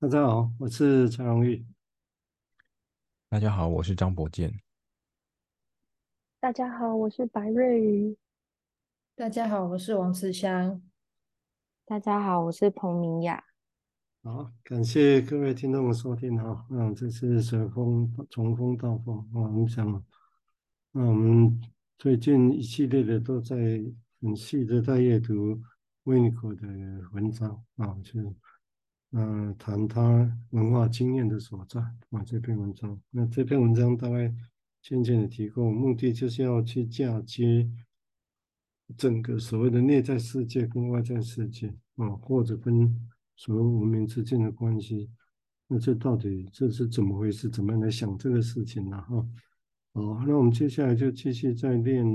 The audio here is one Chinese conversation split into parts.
大家好，我是陈荣玉。大家好，我是张博健。大家好，我是白瑞瑜。大家好，我是王慈香。大家好，我是彭明雅。好，感谢各位听众的收听哈。那这次随风从风到风，我们讲，那我们最近一系列的都在很细的在阅读维尼口的文章啊，就是。嗯，谈他文化经验的所在啊，这篇文章。那这篇文章大概渐渐的提供，目的就是要去嫁接整个所谓的内在世界跟外在世界啊，或者跟所有文明之间的关系。那这到底这是怎么回事？怎么样来想这个事情呢？哈，好，那我们接下来就继续再练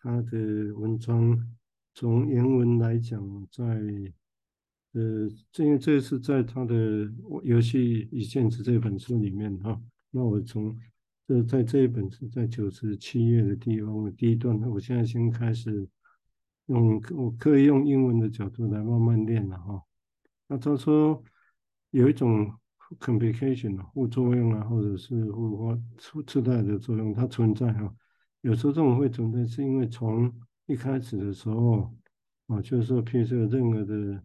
他的文章，从原文来讲，在。呃，这因为这是在他的《游戏与现实》这本书里面哈。那我从这在这一本是在九十七页的地方我第一段，我现在先开始用我可以用英文的角度来慢慢练了哈。那他说有一种 complication 副作用啊，或者是互化次次贷的作用，它存在哈。有时候这种会存在，是因为从一开始的时候啊，就是说，譬如有任何的。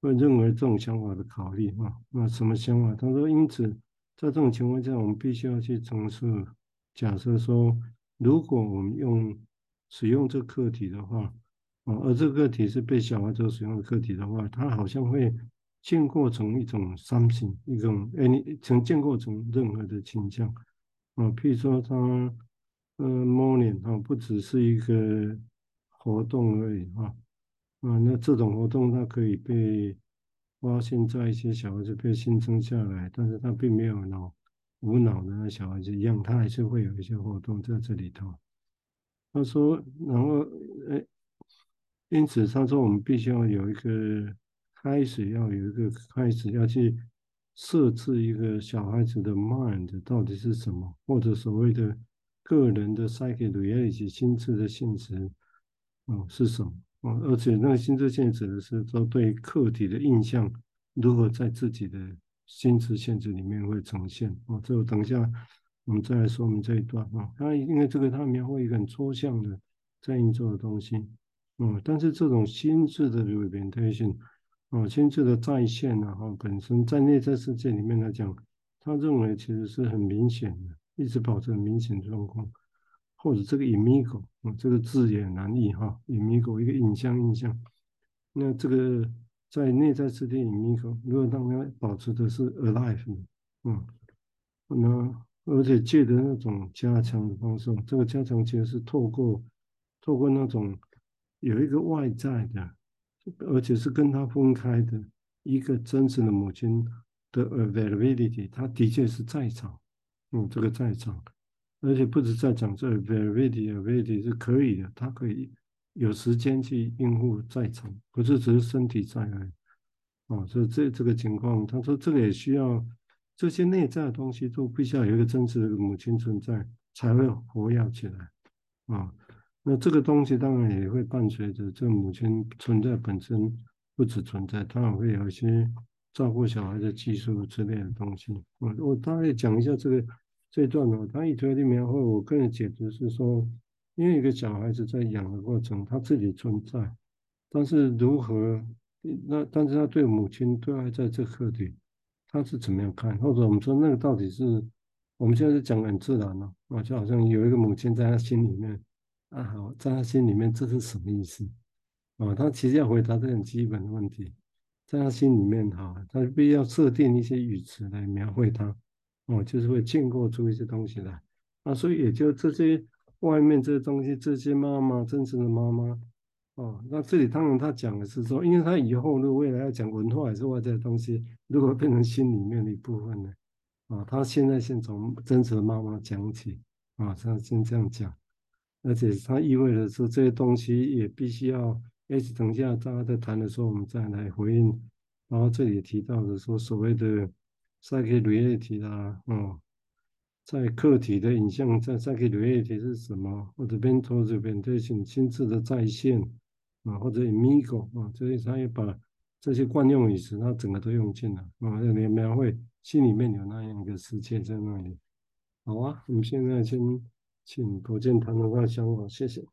会认为这种想法的考虑啊，那什么想法？他说，因此在这种情况下，我们必须要去重设假设说，如果我们用使用这个客体的话啊，而这个体是被小孩子使用的客体的话，它好像会建构成一种 something，一种 any 曾建构成任何的倾向啊，譬如说他呃 morning 啊，不只是一个活动而已啊。啊，那这种活动它可以被发现在一些小孩子被新生下来，但是他并没有脑无脑的那小孩子一样，他还是会有一些活动在这里头。他说，然后，哎，因此他说我们必须要有一个开始，要有一个开始，要去设置一个小孩子的 mind 到底是什么，或者所谓的个人的 psychic reality 心智的现实，嗯，是什么？而且那个心智现实的是说，对客体的印象如何在自己的心智限制里面会呈现啊？这个等一下我们再来说明这一段啊。它因为这个它描绘一个很抽象的在运作的东西，嗯，但是这种心智的 representation 啊，心智的再现呢，哈，本身在内在世界里面来讲，他认为其实是很明显的，一直保持很明显的状况。或者这个 imago，嗯，这个字也难译哈，imago 一个影像印象。那这个在内在世界 imago，如果当它保持的是 alive，嗯，那而且借的那种加强的方式，这个加强其实是透过透过那种有一个外在的，而且是跟他分开的一个真实的母亲的 availability，他的确是在场，嗯，这个在场。而且不止在讲这 availability 是可以的，他可以有时间去应付在场，不是只是身体在而已。哦，所以这这个情况，他说这个也需要这些内在的东西都必须要有一个真实的母亲存在，才会活跃起来。啊，那这个东西当然也会伴随着这母亲存在本身不止存在，当然会有一些照顾小孩的技术之类的东西。我我大概讲一下这个。这一段呢，他一推的描绘，我个人解读是说，因为一个小孩子在养的过程，他自己存在，但是如何，那但是他对母亲对外在这课题，他是怎么样看？或者我们说那个到底是，我们现在是讲很自然了啊，就好像有一个母亲在他心里面，啊好，在他心里面这是什么意思？啊，他其实要回答这很基本的问题，在他心里面哈，他必须要设定一些语词来描绘他。哦，就是会建构出一些东西来，啊，所以也就这些外面这些东西，这些妈妈，真实的妈妈，哦，那这里当然他讲的是说，因为他以后如果未来要讲文化还是外在的东西，如果变成心里面的一部分呢，啊，他现在先从真实的妈妈讲起，啊，他先这样讲，而且他意味着说这些东西也必须要，哎，等下大家在谈的时候，我们再来回应，然后这里提到的说所谓的。Psychic reality 啦，哦，在客体的影像，在 Psychic reality 是什么？或者 mental representation 心智的再现啊，或者 imago 啊，所以他也把这些惯用语词，他整个都用尽了啊，你描绘心里面有那样一个世界在那里。好啊，我们现在先请伯健谈谈他的想法，谢谢。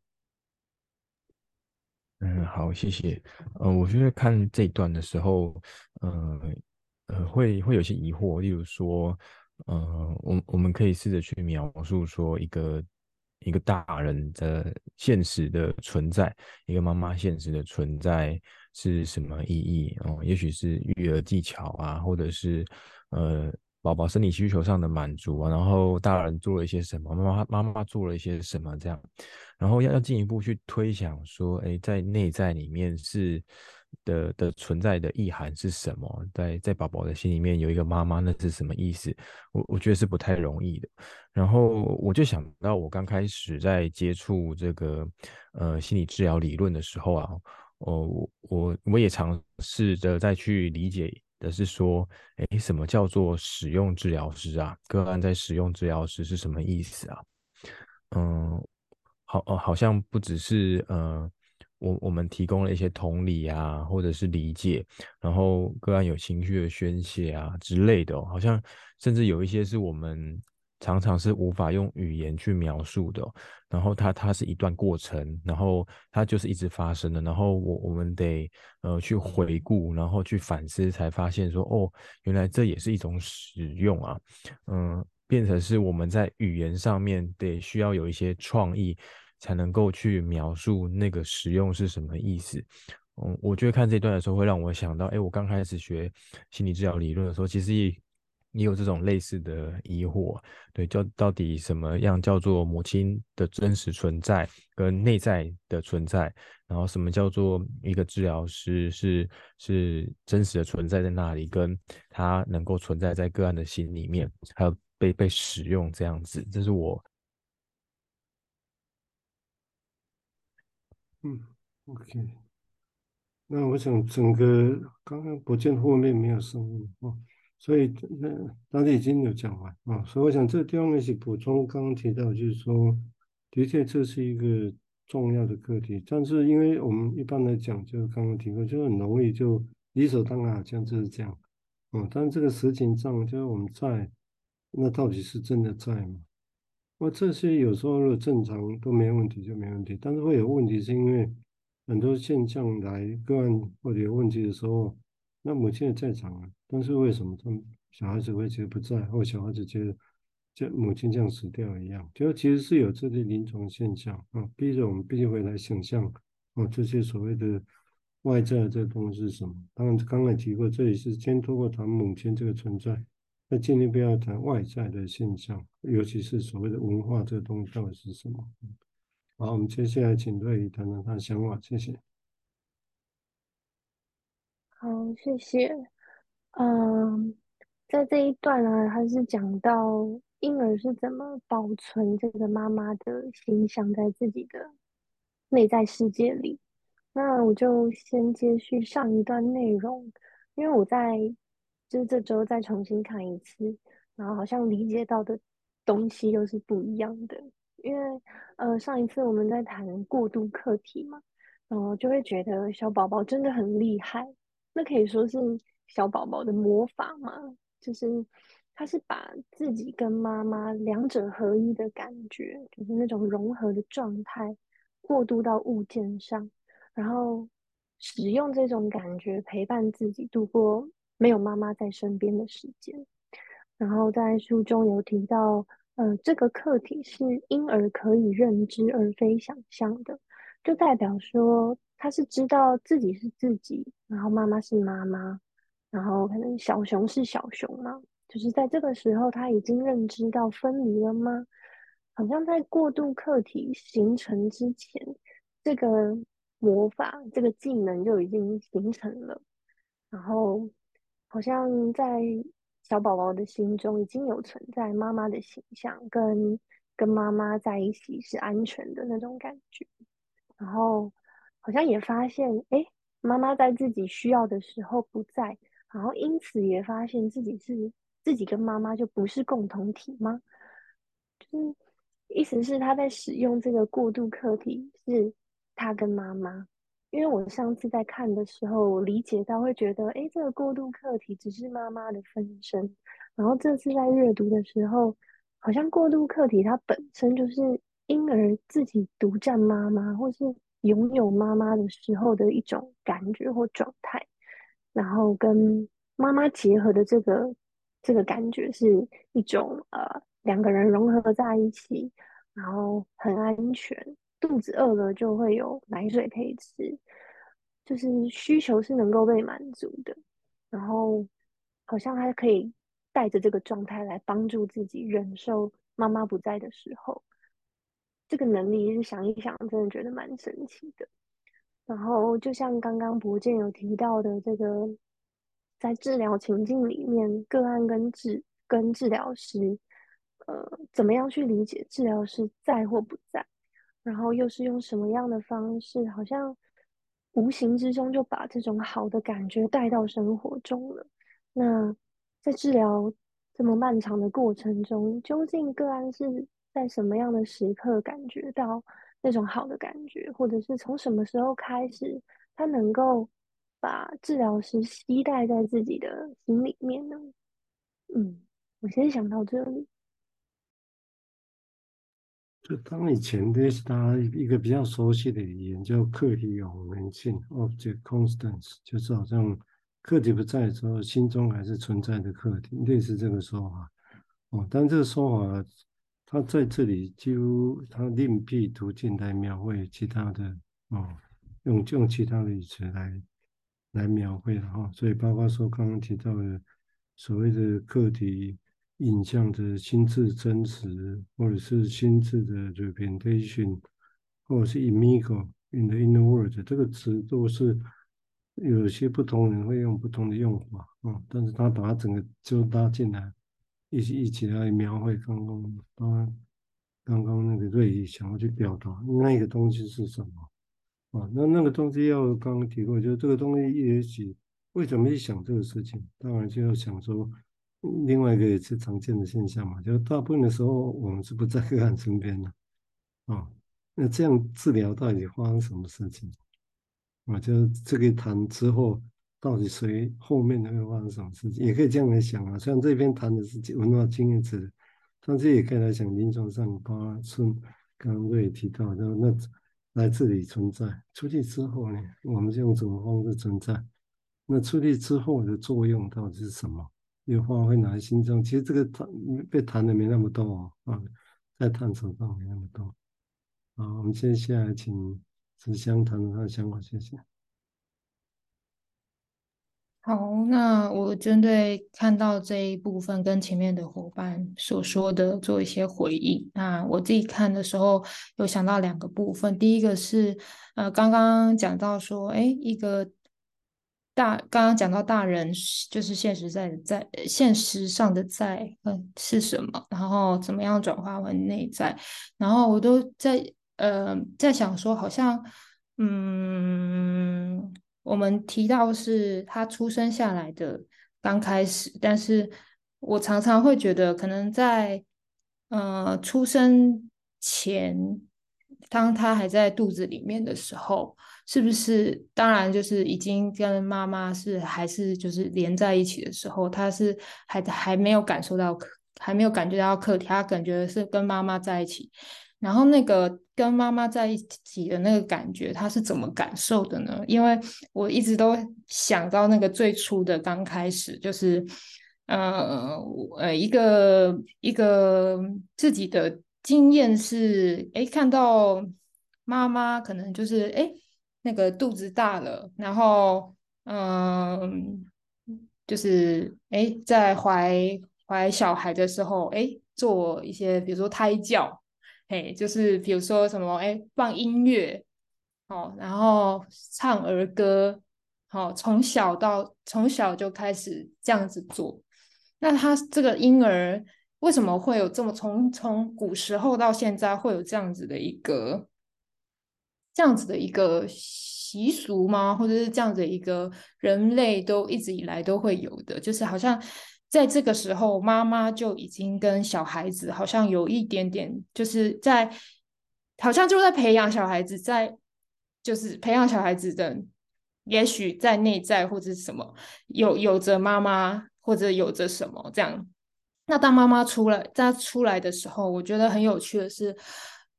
嗯，好，谢谢。呃，我觉得看这段的时候，呃，呃，会会有些疑惑，例如说，呃，我我们可以试着去描述说一个一个大人的现实的存在，一个妈妈现实的存在是什么意义？哦、也许是育儿技巧啊，或者是呃。宝宝生理需求上的满足啊，然后大人做了一些什么，妈妈妈妈做了一些什么，这样，然后要要进一步去推想说，哎，在内在里面是的的存在的意涵是什么？在在宝宝的心里面有一个妈妈，那是什么意思？我我觉得是不太容易的。然后我就想到，我刚开始在接触这个呃心理治疗理论的时候啊，哦，我我也尝试着再去理解。的是说，诶，什么叫做使用治疗师啊？个案在使用治疗师是什么意思啊？嗯，好哦，好像不只是呃，我我们提供了一些同理啊，或者是理解，然后个案有情绪的宣泄啊之类的，好像甚至有一些是我们。常常是无法用语言去描述的，然后它它是一段过程，然后它就是一直发生的，然后我我们得呃去回顾，然后去反思，才发现说哦，原来这也是一种使用啊，嗯，变成是我们在语言上面得需要有一些创意，才能够去描述那个使用是什么意思。嗯，我觉得看这段的时候会让我想到，哎，我刚开始学心理治疗理论的时候，其实也。你有这种类似的疑惑，对，叫到底什么样叫做母亲的真实存在跟内在的存在，然后什么叫做一个治疗师是是真实的存在在那里，跟他能够存在在个案的心里面，还有被被使用这样子，这是我，嗯，OK，那我想整个刚刚不见后面没有声音哦。所以那大家已经有讲完啊，所以我想这个地方也是补充刚刚提到，就是说，的确这是一个重要的课题，但是因为我们一般来讲，就刚刚提过，就很容易就理所当然好像就是这样，嗯，但这个实情上就是我们在，那到底是真的在吗？那这些有时候如果正常都没问题就没问题，但是会有问题是因为很多现象来个案或者有问题的时候。那母亲也在场啊，但是为什么他们小孩子会觉得不在，或小孩子觉得这母亲像死掉一样？就其实是有这些临床现象啊，逼着我们必须回来想象啊，这些所谓的外在的这东西是什么？当然刚才提过，这里是先通过谈母亲这个存在，那尽量不要谈外在的现象，尤其是所谓的文化这个东西到底是什么？好，我们接下来请瑞怡谈谈他的想法，谢谢。好，谢谢。嗯，在这一段呢，还是讲到婴儿是怎么保存这个妈妈的形象在自己的内在世界里。那我就先接续上一段内容，因为我在就是这周再重新看一次，然后好像理解到的东西又是不一样的。因为呃，上一次我们在谈过渡课题嘛，然后就会觉得小宝宝真的很厉害。那可以说是小宝宝的魔法嘛？就是他是把自己跟妈妈两者合一的感觉，就是那种融合的状态，过渡到物件上，然后使用这种感觉陪伴自己度过没有妈妈在身边的时间。然后在书中有提到，呃，这个课题是婴儿可以认知而非想象的，就代表说。他是知道自己是自己，然后妈妈是妈妈，然后可能小熊是小熊嘛，就是在这个时候他已经认知到分离了吗？好像在过渡课题形成之前，这个魔法这个技能就已经形成了，然后好像在小宝宝的心中已经有存在妈妈的形象，跟跟妈妈在一起是安全的那种感觉，然后。好像也发现，哎，妈妈在自己需要的时候不在，然后因此也发现自己是自己跟妈妈就不是共同体吗？就是意思是他在使用这个过渡课题，是他跟妈妈，因为我上次在看的时候，我理解到会觉得，哎，这个过渡客体只是妈妈的分身。然后这次在阅读的时候，好像过渡客体它本身就是婴儿自己独占妈妈，或是拥有妈妈的时候的一种感觉或状态，然后跟妈妈结合的这个这个感觉是一种呃两个人融合在一起，然后很安全，肚子饿了就会有奶水可以吃，就是需求是能够被满足的，然后好像还可以。带着这个状态来帮助自己忍受妈妈不在的时候，这个能力是想一想，真的觉得蛮神奇的。然后就像刚刚博建有提到的，这个在治疗情境里面，个案跟治跟治疗师，呃，怎么样去理解治疗师在或不在，然后又是用什么样的方式，好像无形之中就把这种好的感觉带到生活中了。那。在治疗这么漫长的过程中，究竟个案是在什么样的时刻感觉到那种好的感觉，或者是从什么时候开始，他能够把治疗师携带在自己的心里面呢？嗯，我先想到这里。就当以前的是他一个比较熟悉的语言叫客体永恒性 （object constants），就是好像。客体不在的时候，心中还是存在的客体，类似这个说法。哦，但这个说法，它在这里几乎它另辟途径来描绘其他的哦，用用其他的语词来来描绘的哈。所以包括说刚刚提到的所谓的客体影像的心智真实，或者是心智的 representation，或者是 imago in the inner world，这个词都是。有些不同人会用不同的用法，嗯，但是他把它整个就拉进来，一起一起来描绘刚刚刚刚刚那个瑞宇想要去表达那个东西是什么，啊，那那个东西要刚刚提过，就是这个东西也许为什么一想这个事情，当然就要想说另外一个也是常见的现象嘛，就是大部分的时候我们是不在个案身边的，啊，那这样治疗到底发生什么事情？啊，就这个谈之后，到底谁后面会发生什么事情，也可以这样来想啊。虽然这边谈的是文化经验值，但是也可以来想临床上，包括顺刚刚也提到，就那来这里存在，出去之后呢，我们是用什么方式存在？那出去之后的作用到底是什么？又发挥哪些心中？其实这个谈被谈的没那么多啊，在探索上没那么多。好，我们接下来请。是相谈的他的想法，谢谢。好，那我针对看到这一部分跟前面的伙伴所说的做一些回应。那我自己看的时候有想到两个部分，第一个是呃，刚刚讲到说，哎，一个大，刚刚讲到大人就是现实在在现实上的在，嗯，是什么？然后怎么样转化为内在？然后我都在。呃，在想说，好像，嗯，我们提到是他出生下来的刚开始，但是我常常会觉得，可能在呃出生前，当他还在肚子里面的时候，是不是？当然，就是已经跟妈妈是还是就是连在一起的时候，他是还还没有感受到，还没有感觉到客体，他感觉是跟妈妈在一起。然后那个跟妈妈在一起的那个感觉，他是怎么感受的呢？因为我一直都想到那个最初的刚开始，就是，呃呃，一个一个自己的经验是，哎，看到妈妈可能就是，哎，那个肚子大了，然后，嗯、就是，哎，在怀怀小孩的时候，哎，做一些，比如说胎教。嘿，就是比如说什么，哎，放音乐，哦，然后唱儿歌，好，从小到从小就开始这样子做。那他这个婴儿为什么会有这么从从古时候到现在会有这样子的一个这样子的一个习俗吗？或者是这样子的一个人类都一直以来都会有的，就是好像。在这个时候，妈妈就已经跟小孩子好像有一点点，就是在好像就在培养小孩子在就是培养小孩子的，也许在内在或者是什么有有着妈妈或者有着什么这样。那当妈妈出来，在出来的时候，我觉得很有趣的是，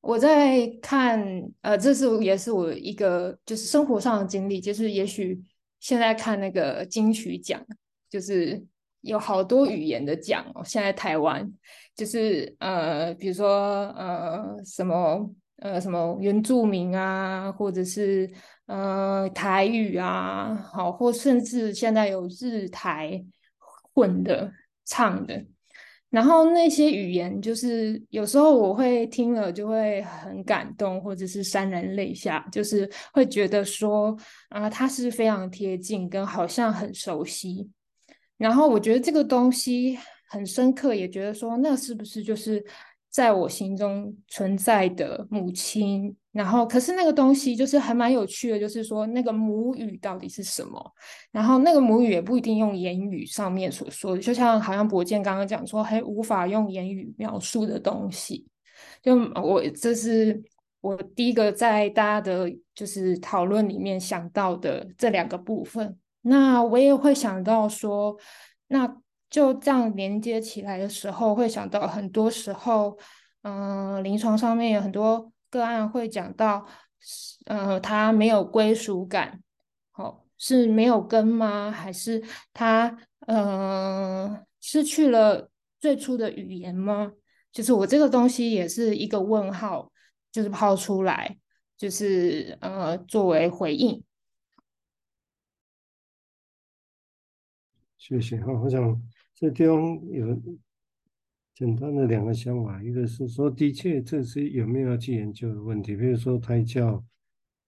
我在看，呃，这是也是我一个就是生活上的经历，就是也许现在看那个金曲奖，就是有好多语言的奖哦。现在台湾就是呃，比如说呃什么呃什么原住民啊，或者是呃台语啊，好，或甚至现在有日台混的唱的。然后那些语言，就是有时候我会听了就会很感动，或者是潸然泪下，就是会觉得说啊，它是非常贴近，跟好像很熟悉。然后我觉得这个东西很深刻，也觉得说那是不是就是在我心中存在的母亲？然后，可是那个东西就是还蛮有趣的，就是说那个母语到底是什么？然后那个母语也不一定用言语上面所说的，就像好像博健刚刚讲说，还无法用言语描述的东西。就我这是我第一个在大家的就是讨论里面想到的这两个部分。那我也会想到说，那就这样连接起来的时候，会想到很多时候，嗯、临床上面有很多。个案会讲到，呃，他没有归属感，哦，是没有根吗？还是他呃失去了最初的语言吗？就是我这个东西也是一个问号，就是抛出来，就是呃作为回应。谢谢哈，我想这地方有。简单的两个想法，一个是说，的确这是有没有要去研究的问题。比如说胎教，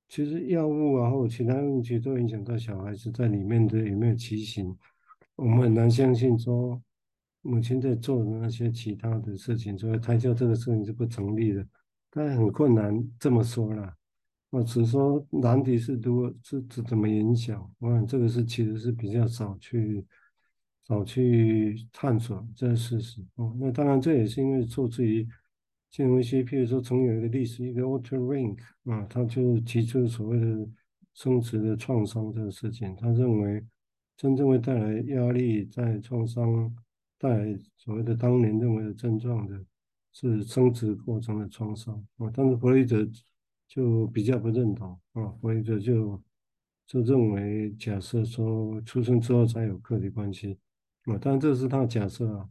其实药物啊或其他问题都影响到小孩子在里面的有没有畸形。我们很难相信说母亲在做的那些其他的事情，所以胎教这个事情是不成立的。但很困难这么说啦，我只说难题是如果是怎怎么影响。我想这个是其实是比较少去。少去探索这个事实哦，那当然这也是因为受制于金融系，譬如说曾有一个历史，一个 Otto Rank 啊，他就提出所谓的生殖的创伤这个事情，他认为真正会带来压力、在创伤带来所谓的当年认为的症状的是生殖过程的创伤啊，但是弗洛伊德就比较不认同啊，弗洛伊德就就认为假设说出生之后才有个体关系。啊，当然这是他的假设啊，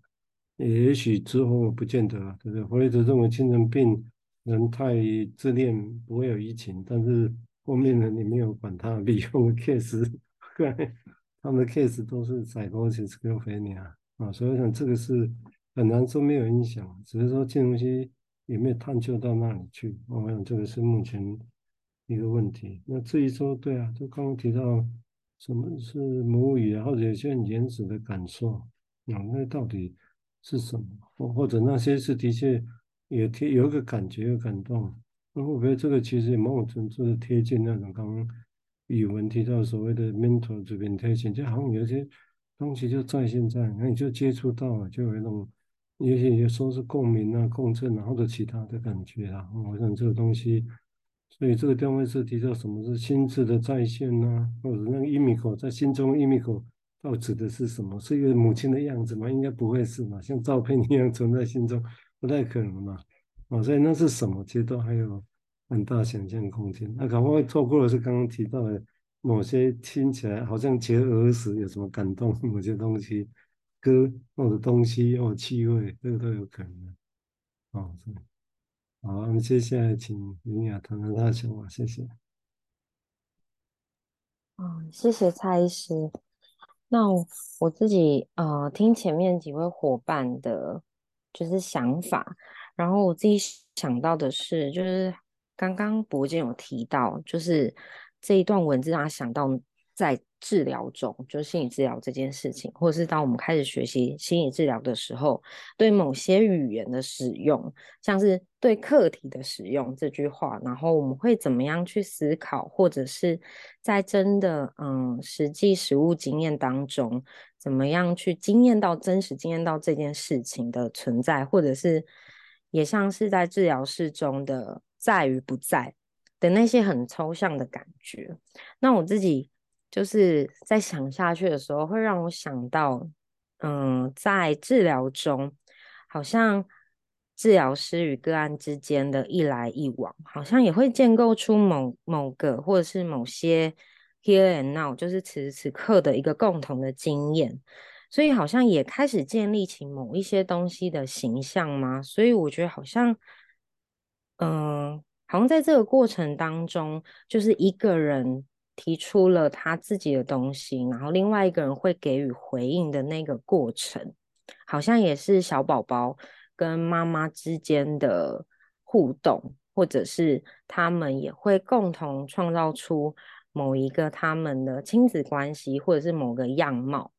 也许之后不见得啊，对不对？弗洛伊德认为精神病人太自恋不会有疫情，但是后面呢，你没有管他利用的 case，他们的 case 都是 psychosis schizophrenia 啊，所以我想这个是很难说没有影响，只是说这东西有没有探究到那里去，我想这个是目前一个问题。那至于说，对啊，就刚刚提到。什么是母语啊？或者有些很原始的感受啊？那到底是什么？或或者那些是的确也贴有一个感觉，有感动。那我觉得这个其实也某种程度是贴近那种刚刚语文提到所谓的 mental representation，就好像有些东西就在现在，那你就接触到了，就有一种也许有时候是共鸣啊、共振啊，或者其他的感觉啊。我想这个东西。所以这个电位是提到什么是心智的再现呢、或者那个伊米口在心中伊米口到底指的是什么？是一个母亲的样子吗？应该不会是嘛，像照片一样存在心中，不太可能嘛。哦，所以那是什么？其实都还有很大想象空间。那可能会错过的是刚刚提到的某些听起来好像觉得儿时有什么感动，某些东西，歌或者东西或气味，这个都有可能。哦，是。好，我们接下来请林雅谈谈他的想法，谢谢。嗯，谢谢蔡医师。那我，自己呃，听前面几位伙伴的，就是想法，然后我自己想到的是，就是刚刚博健有提到，就是这一段文字让他想到。在治疗中，就是心理治疗这件事情，或者是当我们开始学习心理治疗的时候，对某些语言的使用，像是对课题的使用这句话，然后我们会怎么样去思考，或者是在真的嗯实际实务经验当中，怎么样去经验到真实经验到这件事情的存在，或者是也像是在治疗室中的在与不在。的那些很抽象的感觉。那我自己就是在想下去的时候，会让我想到，嗯，在治疗中，好像治疗师与个案之间的一来一往，好像也会建构出某某个或者是某些 here and now，就是此时此刻的一个共同的经验。所以好像也开始建立起某一些东西的形象吗？所以我觉得好像，嗯、好像在这个过程当中，就是一个人提出了他自己的东西，然后另外一个人会给予回应的那个过程，好像也是小宝宝跟妈妈之间的互动，或者是他们也会共同创造出某一个他们的亲子关系，或者是某个样貌。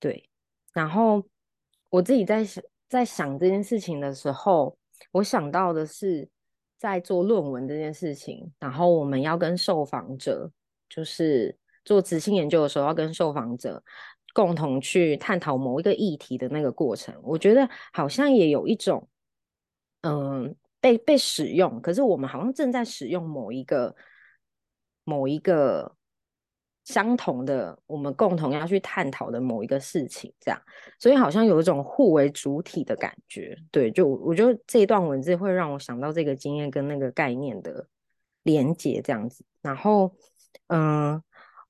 对，然后我自己在想，在想这件事情的时候，我想到的是在做论文这件事情，然后我们要跟受访者，就是做质性研究的时候，要跟受访者共同去探讨某一个议题的那个过程，我觉得好像也有一种，嗯，被被使用，可是我们好像正在使用某一个某一个。相同的，我们共同要去探讨的某一个事情，这样，所以好像有一种互为主体的感觉。对，就我觉得这一段文字会让我想到这个经验跟那个概念的连接，这样子。然后，嗯、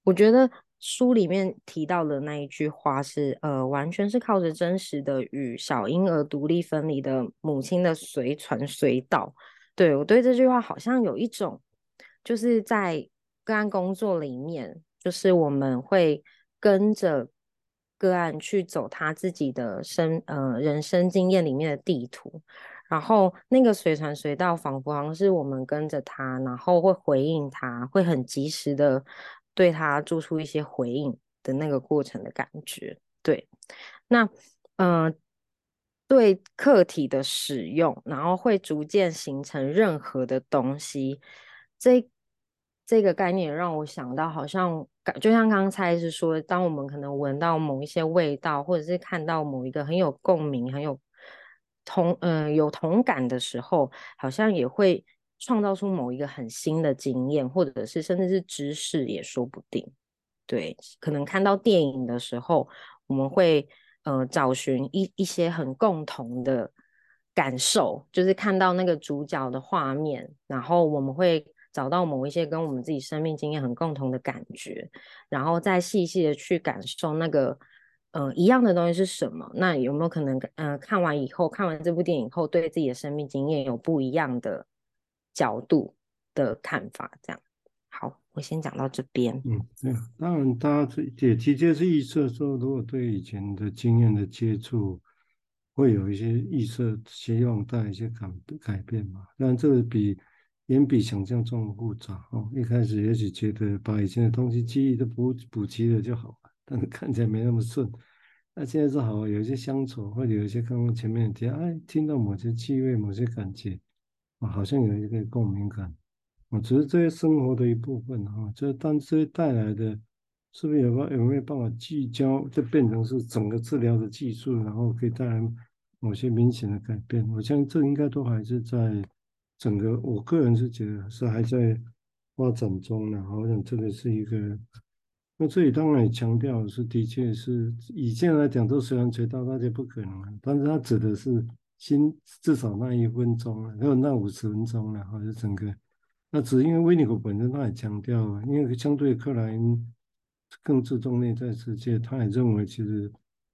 我觉得书里面提到的那一句话是，呃，完全是靠着真实的与小婴儿独立分离的母亲的随传随到。对，我对这句话好像有一种，就是在个案工作里面。就是我们会跟着个案去走他自己的生呃人生经验里面的地图，然后那个随传随到，仿佛好像是我们跟着他，然后会回应他，会很及时的对他做出一些回应的那个过程的感觉。对，那嗯、对客体的使用，然后会逐渐形成任何的东西，这这个概念让我想到，好像。就像刚才是说，当我们可能闻到某一些味道，或者是看到某一个很有共鸣、很有同嗯、呃、有同感的时候，好像也会创造出某一个很新的经验，或者是甚至是知识也说不定。对，可能看到电影的时候，我们会呃找寻一一些很共同的感受，就是看到那个主角的画面，然后我们会。找到某一些跟我们自己生命经验很共同的感觉，然后再细细的去感受那个，呃，一样的东西是什么？那有没有可能，嗯、看完以后，看完这部电影后，对自己的生命经验有不一样的角度的看法？这样，好，我先讲到这边。嗯，对，当然，大家也直接是预测说，如果对以前的经验的接触，会有一些预测，希望带一些改改变嘛？但这个比。远比想象中的复杂哦。一开始也许觉得把以前的东西记忆都补补齐了就好了，但是看起来没那么顺。那现在是好，有一些乡愁，或者有一些刚刚前面提，哎，听到某些气味、某些感觉，啊，好像有一个共鸣感。啊，只是这些生活的一部分哈。这但这些带来的，是不是有没有没有办法聚焦，就变成是整个治疗的技术，然后可以带来某些明显的改变？我相信这应该都还是在。整个我个人是觉得是还在发展中呢，好像这个是一个，那这里当然也强调是的确是以现在来讲都随传随到，那就不可能，但是它指的是新至少那一分钟了，还有那五十分钟了，好像整个，那只是因为维尼口本身他也强调，因为相对克莱因更注重内在世界，他也认为其实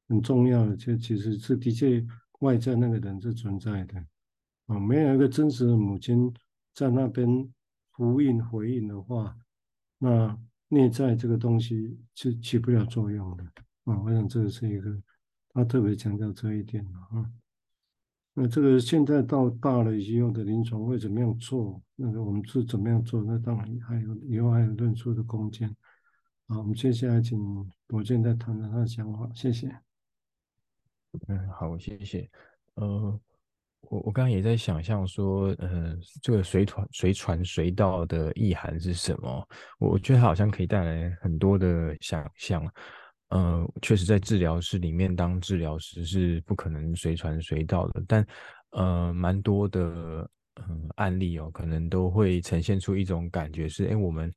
很重要的，就其实是的确外在那个人是存在的。啊，没有一个真实的母亲在那边呼应回应的话，那内在这个东西是起不了作用的。啊，我想这个是一个他特别强调这一点啊。那这个现在到大了以后的临床会怎么样做？那个我们是怎么样做？那当然还有以后还有论述的空间。好，我们接下来请罗健再谈谈他的想法。谢谢。嗯，好，谢谢。呃。我我刚刚也在想象说，呃，这个随传随传随到的意涵是什么？我觉得它好像可以带来很多的想象。呃，确实在治疗室里面当治疗师是不可能随传随到的，但呃，蛮多的嗯案例哦，可能都会呈现出一种感觉是，哎，我们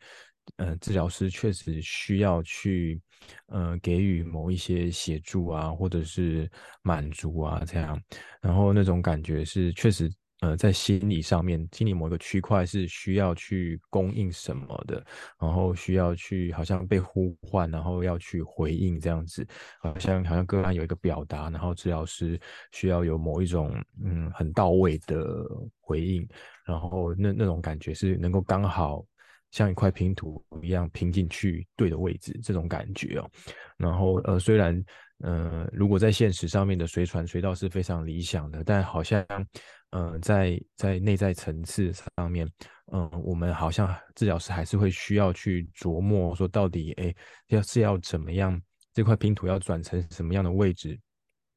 呃治疗师确实需要去呃给予某一些协助啊，或者是满足啊这样，然后那种感觉是确实。呃，在心理上面，心理某一个区块是需要去供应什么的，然后需要去好像被呼唤，然后要去回应这样子，好像好像个案有一个表达，然后治疗师需要有某一种嗯很到位的回应，然后那那种感觉是能够刚好像一块拼图一样拼进去对的位置，这种感觉哦。然后呃，虽然呃，如果在现实上面的随传随到是非常理想的，但好像。呃，在在内在层次上面，嗯、我们好像治疗师还是会需要去琢磨，说到底，哎，要是要怎么样，这块拼图要转成什么样的位置？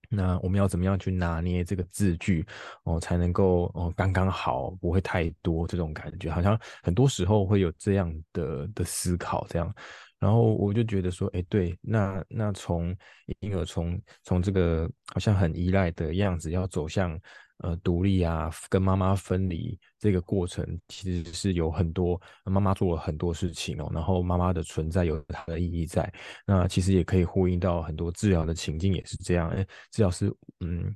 那我们要怎么样去拿捏这个字句，哦、才能够哦、刚刚好，不会太多这种感觉，好像很多时候会有这样的的思考，这样。然后我就觉得说，哎，对，那那从婴儿从从这个好像很依赖的样子，要走向。呃，独立啊，跟妈妈分离这个过程，其实是有很多妈妈做了很多事情哦，然后妈妈的存在有它的意义在。那其实也可以呼应到很多治疗的情境，也是这样。哎，治疗师，嗯，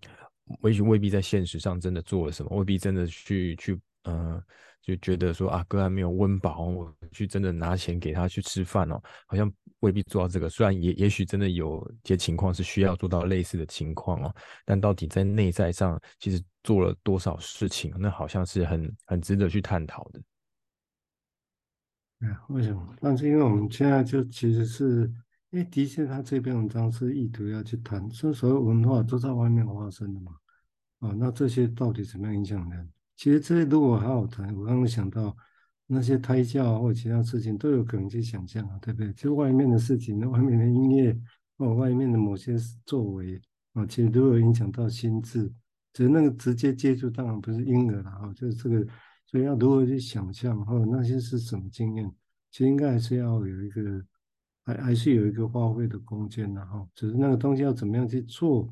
也许未必在现实上真的做了什么，未必真的去去，呃，就觉得说啊，哥还没有温饱，我去真的拿钱给他去吃饭哦，好像。未必做到这个，虽然也也许真的有些情况是需要做到类似的情况哦，但到底在内在上其实做了多少事情，那好像是很很值得去探讨的。哎，为什么？但是因为我们现在就其实是，因为的确他这篇文章是意图要去谈，说所有文化都在外面发生的嘛，啊，那这些到底怎么样影响人？其实这些如果好好谈，我刚刚想到。那些胎教或其他事情都有可能去想象啊，对不对？就外面的事情，那外面的音乐，哦，外面的某些作为啊，其实都有影响到心智。只是那个直接接触当然不是婴儿了啊，就是这个，所以要如何去想象或者那些是什么经验，其实应该还是要有一个，还还是有一个发挥的空间的哈。只是那个东西要怎么样去做。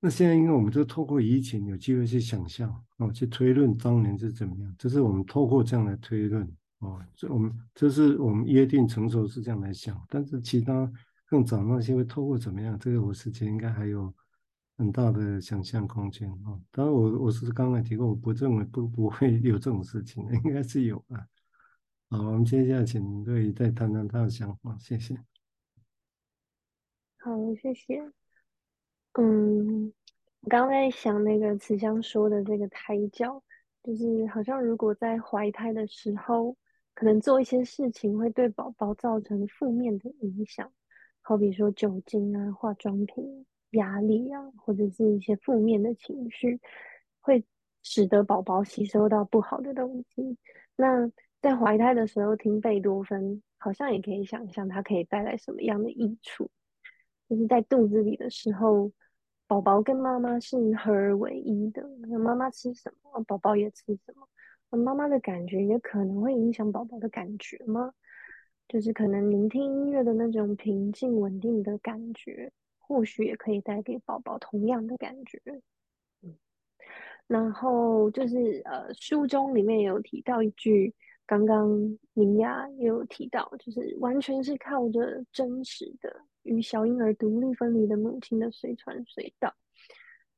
那现在，因为我们就透过疫情有机会去想象哦，去推论当年是怎么样，这是我们透过这样来推论哦。这我们这是我们约定成熟是这样来想，但是其他更早那些会透过怎么样，这个我是觉得应该还有很大的想象空间哦。当然，我我是刚才提过，我不认为不不会有这种事情，应该是有啊。好，我们接下来请瑞再谈谈他的想法，谢谢。好，谢谢。嗯，我刚刚在想那个慈香说的这个胎教，就是好像如果在怀胎的时候，可能做一些事情会对宝宝造成负面的影响，好比说酒精啊、化妆品、压力啊，或者是一些负面的情绪，会使得宝宝吸收到不好的东西。那在怀胎的时候听贝多芬，好像也可以想象它可以带来什么样的益处，就是在肚子里的时候。宝宝跟妈妈是合而为一的，那妈妈吃什么，宝宝也吃什么。那妈妈的感觉也可能会影响宝宝的感觉吗？就是可能聆听音乐的那种平静稳定的感觉，或许也可以带给宝宝同样的感觉。嗯，然后就是呃，书中里面有提到一句，刚刚明雅也有提到，就是完全是靠着真实的。与小婴儿独立分离的母亲的随传随到，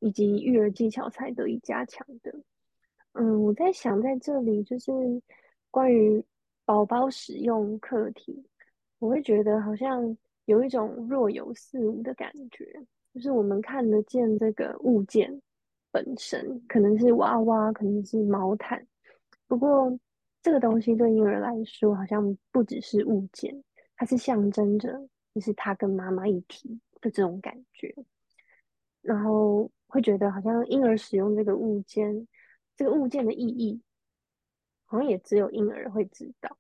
以及育儿技巧才得以加强的。嗯，我在想，在这里就是关于宝宝使用课题，我会觉得好像有一种若有似无的感觉，就是我们看得见这个物件本身，可能是娃娃，可能是毛毯，不过这个东西对婴儿来说，好像不只是物件，它是象征着。就是他跟妈妈一体的这种感觉，然后会觉得好像婴儿使用这个物件，这个物件的意义，好像也只有婴儿会知道。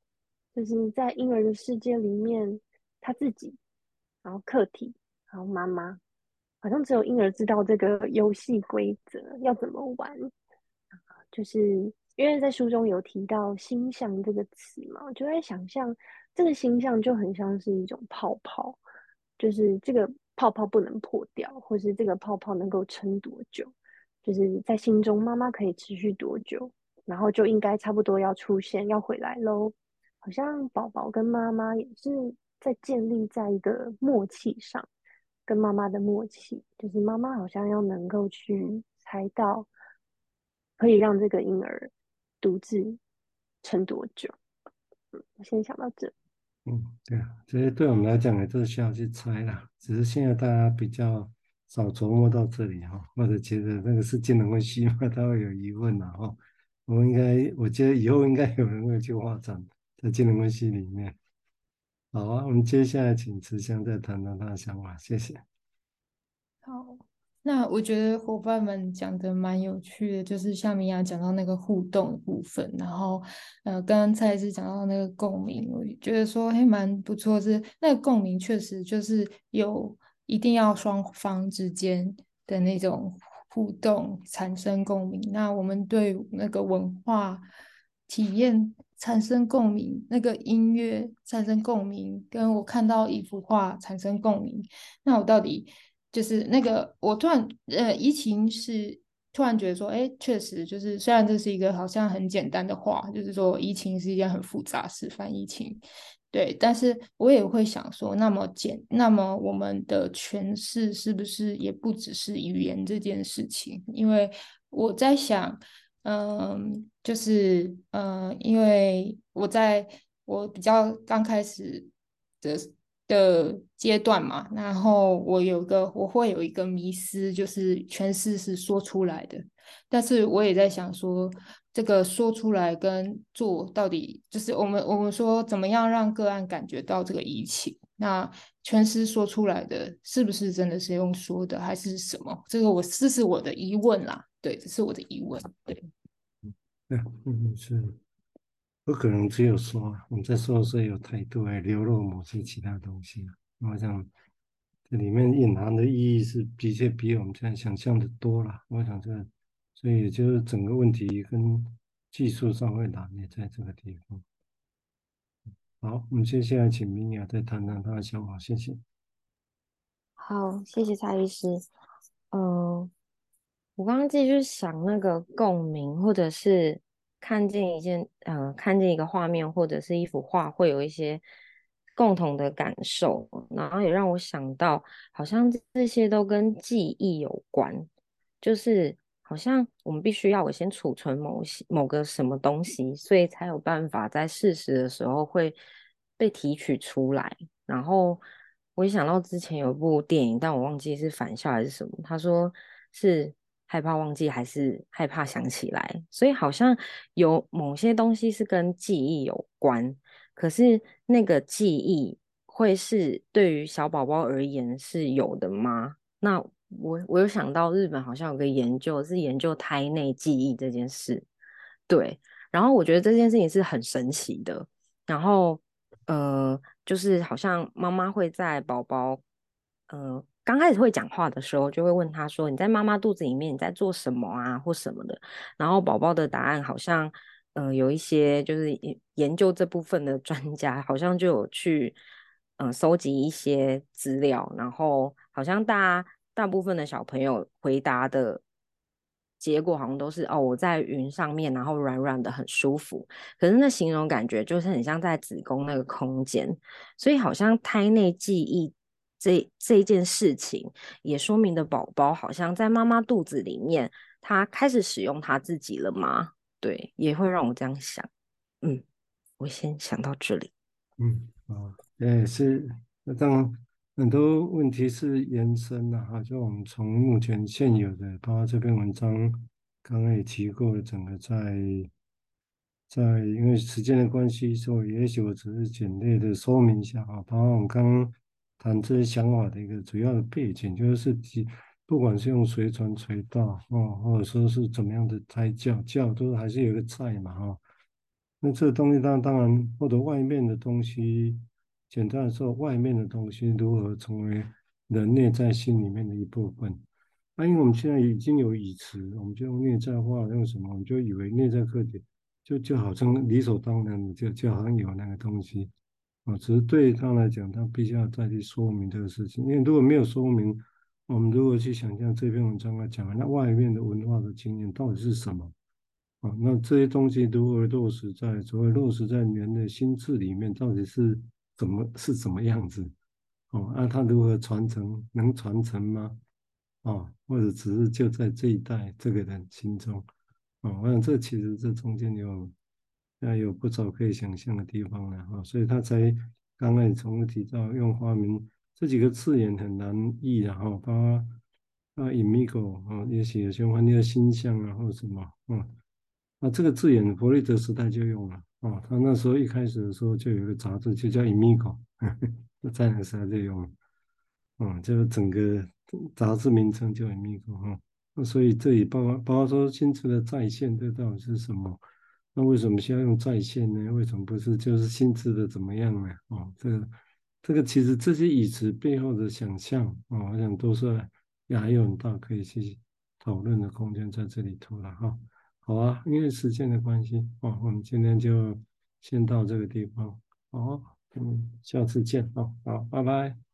就是在婴儿的世界里面，他自己，然后客体，然后妈妈，好像只有婴儿知道这个游戏规则要怎么玩。就是因为在书中有提到“星象”这个词嘛，就在想象。这个形象就很像是一种泡泡，就是这个泡泡不能破掉，或是这个泡泡能够撑多久，就是在心中妈妈可以持续多久，然后就应该差不多要出现，要回来喽。好像宝宝跟妈妈也是在建立在一个默契上，跟妈妈的默契，就是妈妈好像要能够去猜到，可以让这个婴儿独自撑多久。嗯，我先想到这。嗯，对啊，这些对我们来讲也都是需要去猜啦。只是现在大家比较少琢磨到这里哈，或者觉得那个是精神分析嘛，他会有疑问然后。我们应该，我觉得以后应该有人会去发展在精神分析里面。好啊，我们接下来请慈香再谈谈他的想法，谢谢。好，那我觉得伙伴们讲的蛮有趣的，就是像米娅讲到那个互动的部分，然后呃，刚刚蔡医师讲到那个共鸣，我觉得说还蛮不错，是那个共鸣确实就是有一定要双方之间的那种。互动产生共鸣，那我们对那个文化体验产生共鸣，那个音乐产生共鸣，跟我看到一幅画产生共鸣，那我到底就是那个，我突然呃，疫情是突然觉得说，哎，确实就是，虽然这是一个好像很简单的话，就是说疫情是一件很复杂事，翻译情。对，但是我也会想说，那么简，那么我们的诠释是不是也不只是语言这件事情？因为我在想，嗯，就是嗯，因为我在我比较刚开始的的阶段嘛，然后我有个我会有一个迷思，就是诠释是说出来的，但是我也在想说。这个说出来跟做到底，就是我们我们说怎么样让个案感觉到这个移情？那诠释说出来的是不是真的是用说的，还是什么？这个我这是我的疑问啦。对，这是我的疑问。对，嗯嗯是，不可能只有说，我们在说的时候有态度，还流露某些其他东西。我想这里面隐含的意义是的确比我们现在想象的多了。我想这。所以，就是整个问题跟技术上会难也在这个地方。好，我们接下来请明雅再谈谈她的想法，谢谢。好，谢谢蔡医师。嗯、我刚刚继续想那个共鸣，或者是看见一件，呃，看见一个画面或者是一幅画，会有一些共同的感受，然后也让我想到，好像这些都跟记忆有关，就是。好像我们必须要我先储存某些某个什么东西，所以才有办法在适时的时候会被提取出来。然后我一想到之前有一部电影，但我忘记是返校还是什么。他说是害怕忘记还是害怕想起来，所以好像有某些东西是跟记忆有关。可是那个记忆会是对于小宝宝而言是有的吗？那？我我有想到日本好像有个研究是研究胎内记忆这件事，对，然后我觉得这件事情是很神奇的。然后呃，就是好像妈妈会在宝宝呃刚开始会讲话的时候，就会问他说：“你在妈妈肚子里面你在做什么啊？”或什么的。然后宝宝的答案好像呃有一些就是研究这部分的专家好像就有去呃搜集一些资料，然后好像大。大部分的小朋友回答的结果好像都是哦，我在云上面，然后软软的很舒服。可是那形容感觉就是很像在子宫那个空间，所以好像胎内记忆这这件事情，也说明的宝宝好像在妈妈肚子里面，他开始使用他自己了吗？对，也会让我这样想。嗯，我先想到这里。嗯，啊，也是那当然。很多问题是延伸的哈，就我们从目前现有的，包括这篇文章刚刚也提过了，整个在在因为时间的关系，所以也许我只是简略的说明一下啊，包括我们刚刚谈这些想法的一个主要的背景，就是不管是用随传随到哦，或者说是怎么样的胎教教，都还是有个在嘛哈。那这东西当当然或者外面的东西。简单的说，外面的东西如何成为人内在心里面的一部分？那、因为我们现在已经有语词，我们就用内在化，用什么？我们就以为内在课题就就好像理所当然的，就就好像有那个东西啊。只是对他来讲，他必须要再去说明这个事情。因为如果没有说明，我们如果去想象这篇文章来讲，那外面的文化的经验到底是什么？啊，那这些东西如何落实在所谓落实在人的心智里面，到底是怎么是怎么样子？哦，那他如何传承？能传承吗？哦，或者只是就在这一代这个人心中？哦，我想这其实这中间有那有不少可以想象的地方了哈，所以他才刚才重复提到用花名这几个字眼很难译的哈，包括啊 imago 啊，也许有些翻译的心象啊或者什么，嗯。那这个字眼，弗雷德时代就用了哦。他那时候一开始的时候就有一个杂志，就叫 《i m i g o 那在那时候就用了。嗯，这个整个杂志名称叫《i m i g o》哈。那所以这里包括包括说清楚的再现，这到底是什么？那为什么需要用在线呢？为什么不是就是薪资的怎么样呢？哦，这个这个其实这些语词背后的想象啊，我想都是也还有很大可以去讨论的空间在这里头了哈。好啊，因为时间的关系，哦，我们今天就先到这个地方，好，嗯，下次见，哦，好，拜拜。